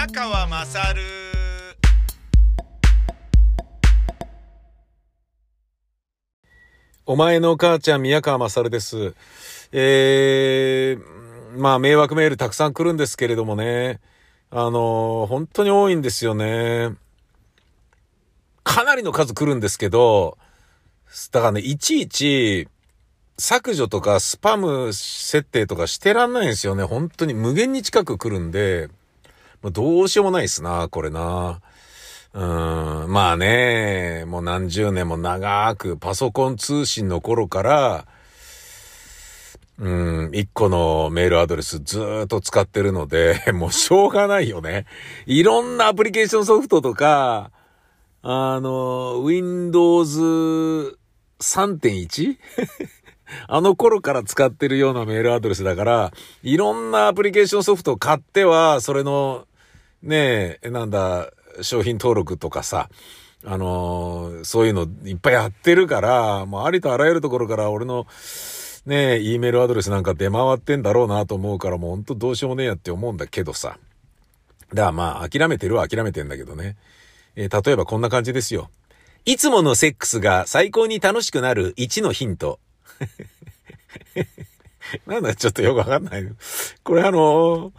宮川まさるお前の母ちゃん宮川まさるです。えー、まあ迷惑メールたくさん来るんですけれどもね。あの、本当に多いんですよね。かなりの数来るんですけど、だからね、いちいち、削除とかスパム設定とかしてらんないんですよね。本当に無限に近く来るんで、もうどうしようもないですな、これな。うーん、まあね、もう何十年も長くパソコン通信の頃から、うん、一個のメールアドレスずーっと使ってるので、もうしょうがないよね。いろんなアプリケーションソフトとか、あの、Windows 3.1? あの頃から使ってるようなメールアドレスだから、いろんなアプリケーションソフトを買っては、それの、ねえ、なんだ、商品登録とかさ、あのーそういうのいっぱいやってるから、もうありとあらゆるところから俺の、ねえ、E メールアドレスなんか出回ってんだろうなと思うから、もうほんとどうしようもねえやって思うんだけどさ。だからまあ、諦めてるは諦めてんだけどね。えー例えばこんな感じですよ。いつものセックスが最高に楽しくなる1のヒント。なんだ、ちょっとよくわかんない。これあのー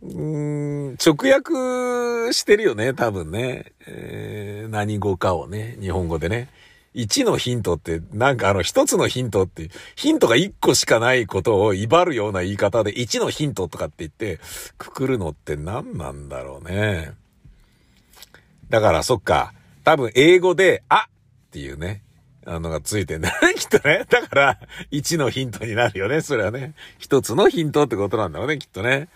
うん、直訳してるよね、多分ね。えー何語かをね、日本語でね。1のヒントって、なんかあの、一つのヒントって、ヒントが1個しかないことを威張るような言い方で、1のヒントとかって言って、くくるのって何なんだろうね。だから、そっか。多分、英語で、あっていうね、あのがついてんだね、きっとね。だから、1のヒントになるよね、それはね。一つのヒントってことなんだろうね、きっとね。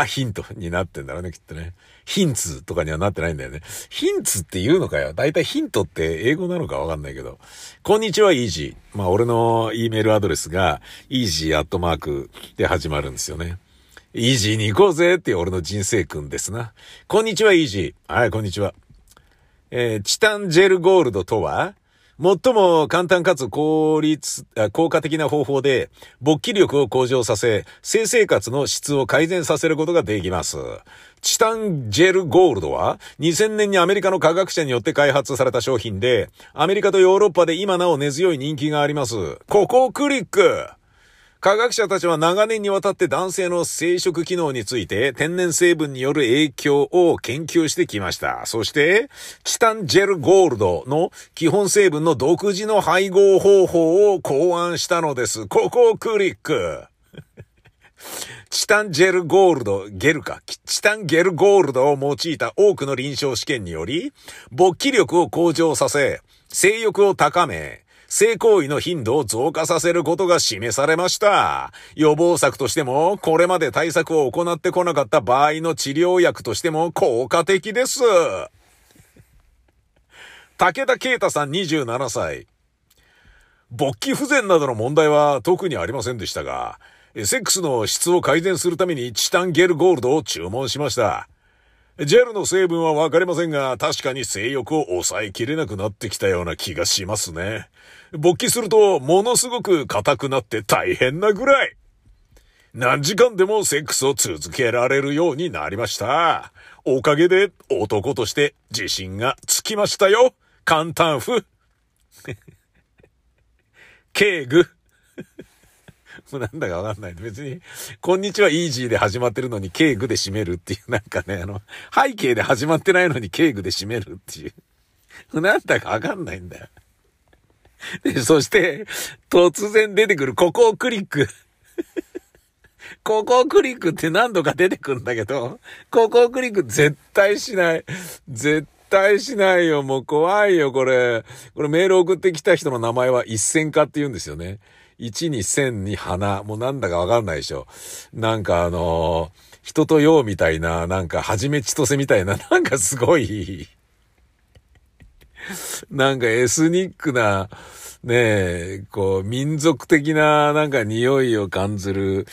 あ、ヒントになってんだろうね、きっとね。 hints とかにはなってないんだよね。 hints って言うのかよ。だいたいヒントって英語なのかわかんないけど。こんにちは、イージー。まあ、俺の E メールアドレスが、イージーアットマークで始まるんですよね。イージーに行こうぜっていう俺の人生訓ですな。こんにちは、イージー。はい、こんにちは。えーチタンジェルゴールドとは、最も簡単かつ効率、効果的な方法で、勃起力を向上させ、性生活の質を改善させることができます。チタンジェルゴールドは、2000年にアメリカの科学者によって開発された商品で、アメリカとヨーロッパで今なお根強い人気があります。ここをクリック科学者たちは長年にわたって男性の生殖機能について天然成分による影響を研究してきました。そして、チタンジェルゴールドの基本成分の独自の配合方法を考案したのです。ここをクリックチタンジェルゴールド、ゲルか。チタンゲルゴールドを用いた多くの臨床試験により、勃起力を向上させ、性欲を高め、性行為の頻度を増加させることが示されました。予防策としても、これまで対策を行ってこなかった場合の治療薬としても効果的です。武田啓太さん27歳。勃起不全などの問題は特にありませんでしたが、セックスの質を改善するためにチタンゲルゴールドを注文しました。ジェルの成分はわかりませんが、確かに性欲を抑えきれなくなってきたような気がしますね。勃起すると、ものすごく硬くなって大変なぐらい。何時間でもセックスを続けられるようになりました。おかげで男として自信がつきましたよ。簡単符。敬具。もうなんだかわかんない。別に、こんにちはイージーで始まってるのに敬具で締めるっていう、なんかね、あの、背景で始まってないのに敬具で締めるっていう。なんだかわかんないんだよ。で、そして、突然出てくる、ここをクリック。ここをクリックって何度か出てくんだけど、ここをクリック絶対しない。絶対しないよ。もう怖いよ、これ。これメール送ってきた人の名前は一線化って言うんですよね。一に線に花。もうなんだかわかんないでしょ。なんかあのー人とようみたいな、なんか、はじめちとせみたいな、なんかすごい、なんかエスニックな、ねえ、こう、民族的な、なんか匂いを感じる、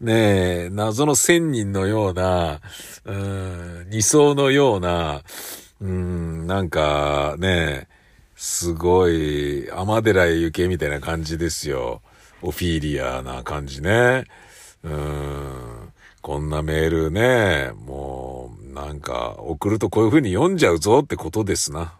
ねえ、謎の仙人のような、うん、二層のような、うん、なんか、ねえ、すごい、天寺ゆけみたいな感じですよ。オフィリアな感じね。うん、こんなメールね、もう、なんか、送るとこういう風に読んじゃうぞってことですな。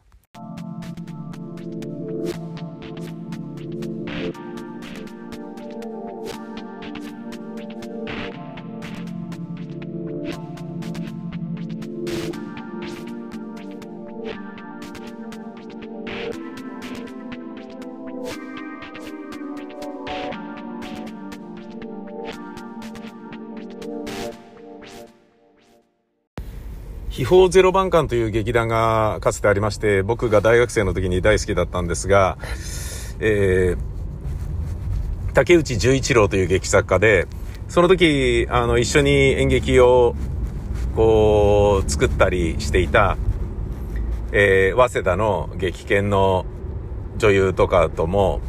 秘宝ゼロ番館という劇団がかつてありまして、僕が大学生の時に大好きだったんですが、えー、竹内十一郎という劇作家で、その時、あの、一緒に演劇を、こう、作ったりしていた、えー、早稲田の劇研の女優とかとも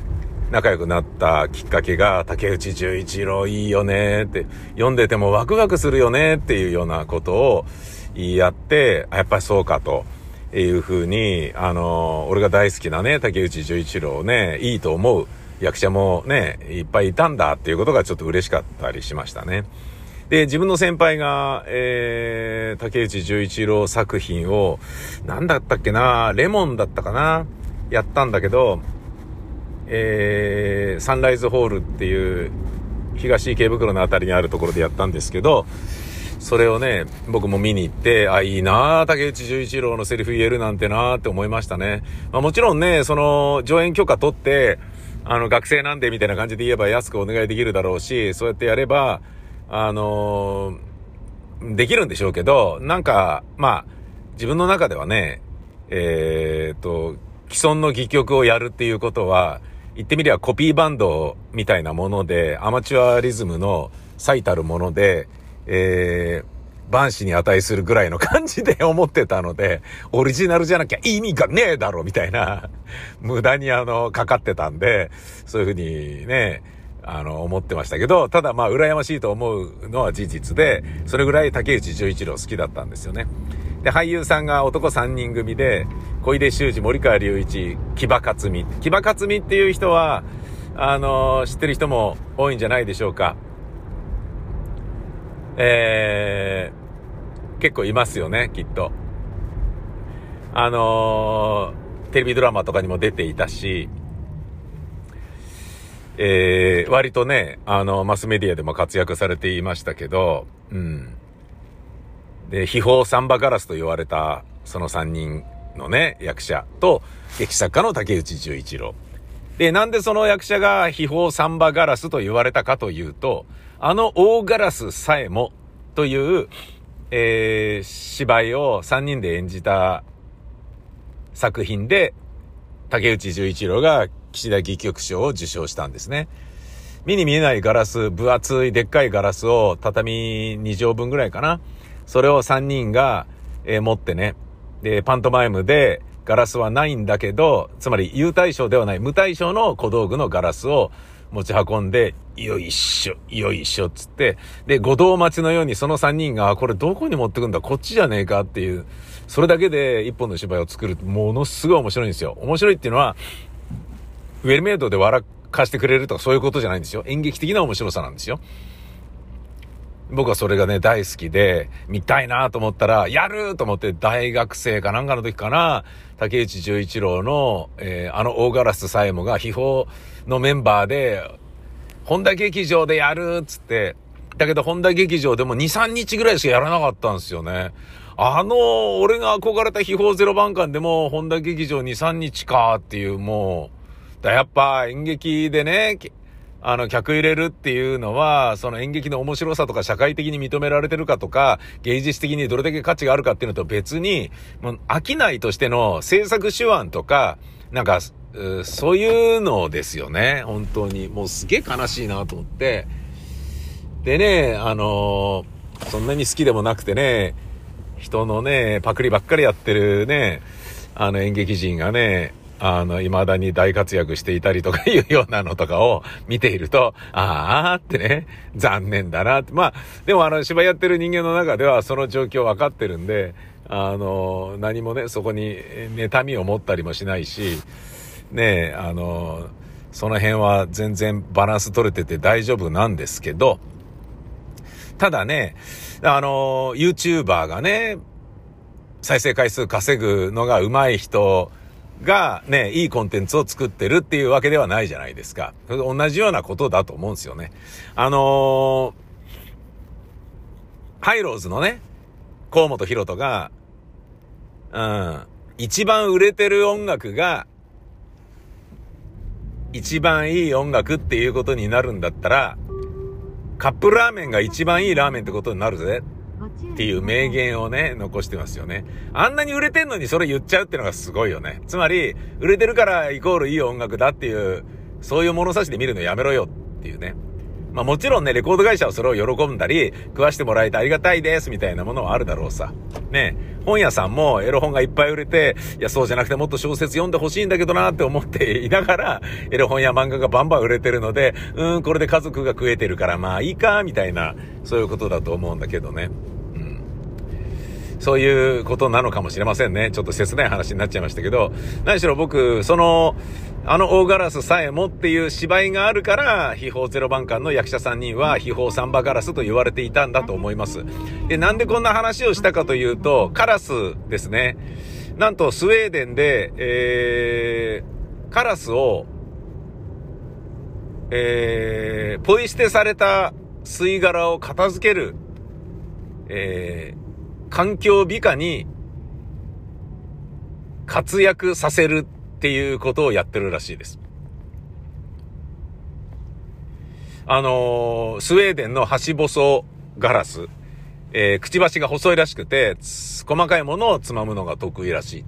仲良くなったきっかけが、竹内十一郎いいよねって、読んでてもワクワクするよねっていうようなことを、言い合って、やっぱりそうかと。いうふうに、あの、俺が大好きなね、竹内十一郎ね、いいと思う役者もね、いっぱいいたんだっていうことがちょっと嬉しかったりしましたね。で、自分の先輩が、えー、竹内十一郎作品を、なんだったっけな、レモンだったかな、やったんだけど、えー、サンライズホールっていう、東池袋のあたりにあるところでやったんですけど、それをね、僕も見に行って、あ、いいな竹内十一郎のセリフ言えるなんてなって思いましたね。まあ、もちろんね、その、上演許可取って、あの、学生なんでみたいな感じで言えば安くお願いできるだろうし、そうやってやれば、あのー、できるんでしょうけど、なんか、まあ、自分の中ではね、えー、っと、既存の戯曲をやるっていうことは、言ってみりゃコピーバンドみたいなもので、アマチュアリズムの最たるもので、えー、万死に値するぐらいの感じで思ってたので、オリジナルじゃなきゃ意味がねえだろみたいな、無駄にあの、かかってたんで、そういうふうにね、あの、思ってましたけど、ただまあ、羨ましいと思うのは事実で、それぐらい竹内十一郎好きだったんですよね。で、俳優さんが男3人組で、小出修二、森川隆一、木場克美。木場克美っていう人は、あの、知ってる人も多いんじゃないでしょうか。えー、結構いますよね、きっと。あのー、テレビドラマとかにも出ていたし、えー、割とね、あの、マスメディアでも活躍されていましたけど、うん。で、秘宝サンバガラスと言われた、その3人のね、役者と、劇作家の竹内十一郎。で、なんでその役者が秘宝サンバガラスと言われたかというと、あの大ガラスさえもという、えー、芝居を3人で演じた作品で、竹内十一郎が岸田戯曲賞を受賞したんですね。目に見えないガラス、分厚いでっかいガラスを畳2畳分ぐらいかな。それを3人が、えー、持ってね。で、パントマイムでガラスはないんだけど、つまり有対象ではない無対象の小道具のガラスを持ち運んで、よいしょ、よいしょ、つって、で、五道待ちのようにその三人が、これどこに持ってくんだこっちじゃねえかっていう、それだけで一本の芝居を作るものすごい面白いんですよ。面白いっていうのは、ウェルメイドで笑かしてくれるとかそういうことじゃないんですよ。演劇的な面白さなんですよ。僕はそれがね、大好きで、見たいなと思ったら、やると思って大学生かなんかの時かな、竹内十一郎の、えー、あの大ガラスさえもが秘宝のメンバーで、本田劇場でやるっつって、だけど本田劇場でも2、3日ぐらいしかやらなかったんですよね。あの、俺が憧れた秘宝ゼロ番館でも、本田劇場2、3日かっていう、もう、だやっぱ演劇でね、あの、客入れるっていうのは、その演劇の面白さとか社会的に認められてるかとか、芸術的にどれだけ価値があるかっていうのと別に、もう飽きないとしての制作手腕とか、なんか、そういうのですよね。本当に。もうすげえ悲しいなと思って。でね、あのー、そんなに好きでもなくてね、人のね、パクリばっかりやってるね、あの演劇人がね、あの、未だに大活躍していたりとかいうようなのとかを 見ていると、あーってね、残念だなって。まあ、でもあの、芝居やってる人間の中ではその状況分かってるんで、あの、何もね、そこに妬みを持ったりもしないし、ねあの、その辺は全然バランス取れてて大丈夫なんですけど、ただね、あの、YouTuber がね、再生回数稼ぐのが上手い人がね、いいコンテンツを作ってるっていうわけではないじゃないですか。同じようなことだと思うんですよね。あのー、ハイローズのね、河本博人が、うん、一番売れてる音楽が、一番いい音楽っていうことになるんだったら、カップラーメンが一番いいラーメンってことになるぜ。っていう名言をね、残してますよね。あんなに売れてんのにそれ言っちゃうっていうのがすごいよね。つまり、売れてるからイコールいい音楽だっていう、そういう物差しで見るのやめろよっていうね。まあもちろんね、レコード会社はそれを喜んだり、食わしてもらえてありがたいですみたいなものはあるだろうさ。ね。本屋さんもエロ本がいっぱい売れて、いや、そうじゃなくてもっと小説読んでほしいんだけどなって思っていながら、エロ本や漫画がバンバン売れてるので、うん、これで家族が食えてるからまあいいか、みたいな、そういうことだと思うんだけどね。そういうことなのかもしれませんね。ちょっと切ない話になっちゃいましたけど、何しろ僕、その、あの大ガラスさえもっていう芝居があるから、秘宝ゼロ番館の役者3人は秘宝サンバガラスと言われていたんだと思います。で、なんでこんな話をしたかというと、カラスですね。なんとスウェーデンで、えー、カラスを、えー、ポイ捨てされた吸い殻を片付ける、えー、環境美化に活躍させるっていうことをやってるらしいです。あのー、スウェーデンの端細ガラス、えー、くちばしが細いらしくて、細かいものをつまむのが得意らしい。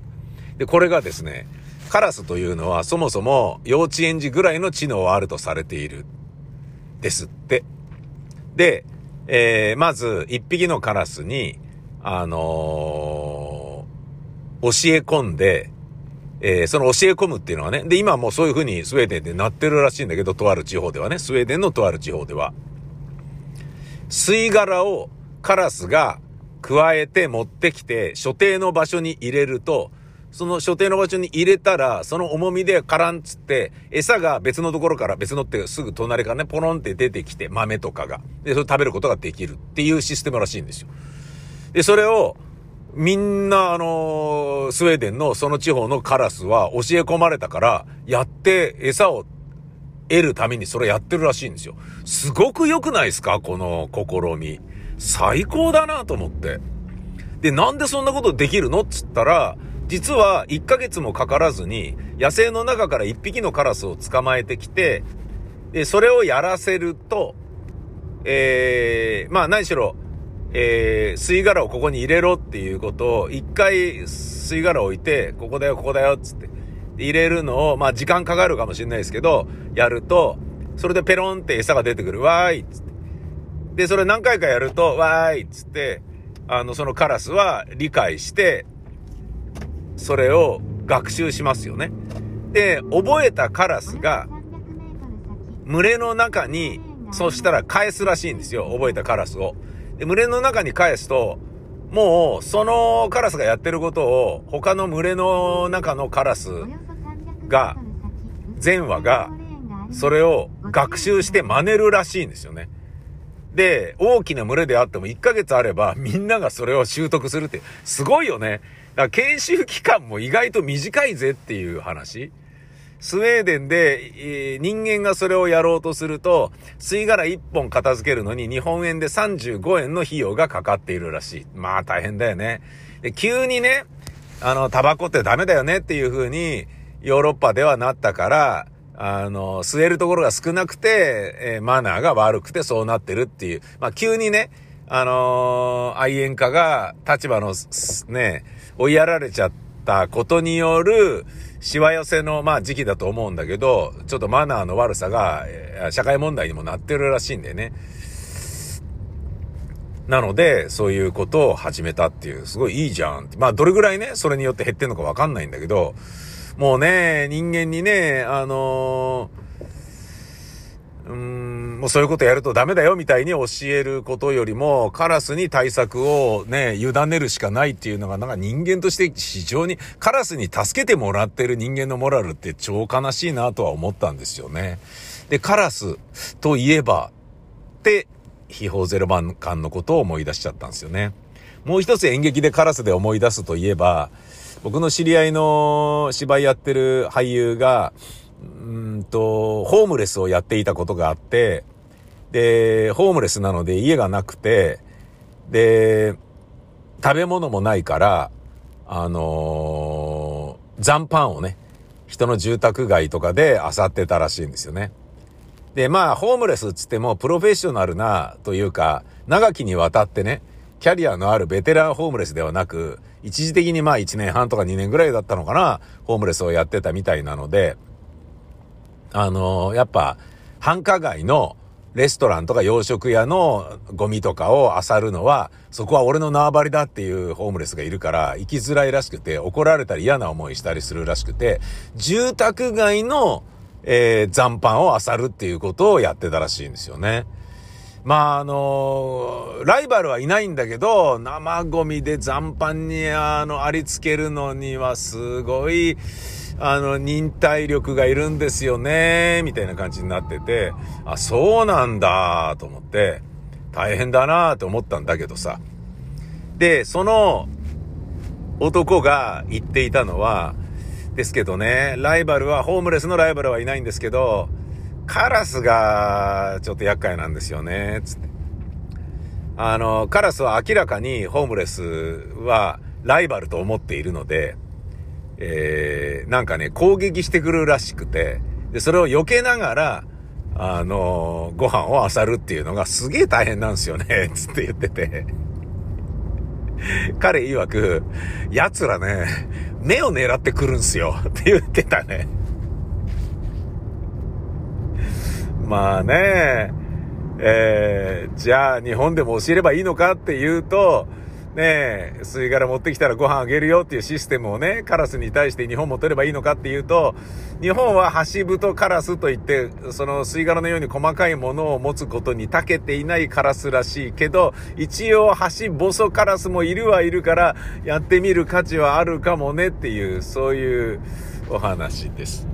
で、これがですね、カラスというのはそもそも幼稚園児ぐらいの知能はあるとされている。ですって。で、えー、まず一匹のカラスに、あのー、教え込んで、えー、その教え込むっていうのはね、で、今もうそういう風にスウェーデンでなってるらしいんだけど、とある地方ではね、スウェーデンのとある地方では。吸い殻をカラスが加えて持ってきて、所定の場所に入れると、その所定の場所に入れたら、その重みでカランつって、餌が別のところから、別のってすぐ隣からね、ポロンって出てきて、豆とかが。で、それ食べることができるっていうシステムらしいんですよ。で、それを、みんな、あのスウェーデンのその地方のカラスは教え込まれたから、やって餌を得るためにそれやってるらしいんですよ。すごく良くないですか？この試み。最高だなと思って。で、なんでそんなことできるの？っつったら、実は1ヶ月もかからずに、野生の中から1匹のカラスを捕まえてきて、で、それをやらせると、えー、まあ何しろ、えー、吸い殻をここに入れろっていうことを、一回吸い殻を置いて、ここだよ、ここだよ、つって。入れるのを、まあ時間かかるかもしれないですけど、やると、それでペロンって餌が出てくる。わーいつって。で、それ何回かやると、わーいつって、あの、そのカラスは理解して、それを学習しますよね。で、覚えたカラスが、群れの中に、そしたら返すらしいんですよ。覚えたカラスを。で、群れの中に返すと、もう、そのカラスがやってることを、他の群れの中のカラスが、全話が、それを学習して真似るらしいんですよね。で、大きな群れであっても1ヶ月あれば、みんながそれを習得するって、すごいよね。だから研修期間も意外と短いぜっていう話。スウェーデンで、えー、人間がそれをやろうとすると、吸い殻1本片付けるのに日本円で35円の費用がかかっているらしい。まあ大変だよね。で、急にね、あの、タバコってダメだよねっていう風に、ヨーロッパではなったから、あの、吸えるところが少なくて、えー、マナーが悪くてそうなってるっていう。まあ急にね、あのー、愛煙家が立場の、ね、追いやられちゃったことによる、しわ寄せの、まあ時期だと思うんだけど、ちょっとマナーの悪さが、社会問題にもなってるらしいんでね。なので、そういうことを始めたっていう、すごいいいじゃん。まあ、どれぐらいね、それによって減ってんのかわかんないんだけど、もうね、人間にね、あのー、うーん、もうそういうことやるとダメだよみたいに教えることよりも、カラスに対策をね、委ねるしかないっていうのが、なんか人間として非常に、カラスに助けてもらってる人間のモラルって超悲しいなとは思ったんですよね。で、カラスといえば、って、秘宝ゼロ番館のことを思い出しちゃったんですよね。もう一つ演劇でカラスで思い出すといえば、僕の知り合いの芝居やってる俳優が、うんと、ホームレスをやっていたことがあって、で、ホームレスなので家がなくて、で、食べ物もないから、あのー、残飯をね、人の住宅街とかで漁ってたらしいんですよね。で、まあ、ホームレスっつっても、プロフェッショナルな、というか、長きにわたってね、キャリアのあるベテランホームレスではなく、一時的にまあ1年半とか2年ぐらいだったのかな、ホームレスをやってたみたいなので、あのー、やっぱ、繁華街のレストランとか洋食屋のゴミとかを漁るのは、そこは俺の縄張りだっていうホームレスがいるから、行きづらいらしくて、怒られたり嫌な思いしたりするらしくて、住宅街の、えー、残飯を漁るっていうことをやってたらしいんですよね。まあ、あのー、ライバルはいないんだけど、生ゴミで残飯に、あの、ありつけるのにはすごい、あの、忍耐力がいるんですよね、みたいな感じになってて、あ、そうなんだ、と思って、大変だなと思ったんだけどさ。で、その男が言っていたのは、ですけどね、ライバルは、ホームレスのライバルはいないんですけど、カラスがちょっと厄介なんですよね、つって。あの、カラスは明らかにホームレスはライバルと思っているので、えー、なんかね、攻撃してくるらしくて、で、それを避けながら、あのー、ご飯を漁るっていうのがすげえ大変なんですよね、つって言ってて。彼曰く、奴らね、目を狙ってくるんすよ、って言ってたね。まあね、えー、じゃあ日本でも教えればいいのかっていうと、ねえ、吸い殻持ってきたらご飯あげるよっていうシステムをね、カラスに対して日本も取ればいいのかっていうと、日本はハシブトカラスといって、その吸い殻のように細かいものを持つことに長けていないカラスらしいけど、一応ハシボソカラスもいるはいるから、やってみる価値はあるかもねっていう、そういうお話です。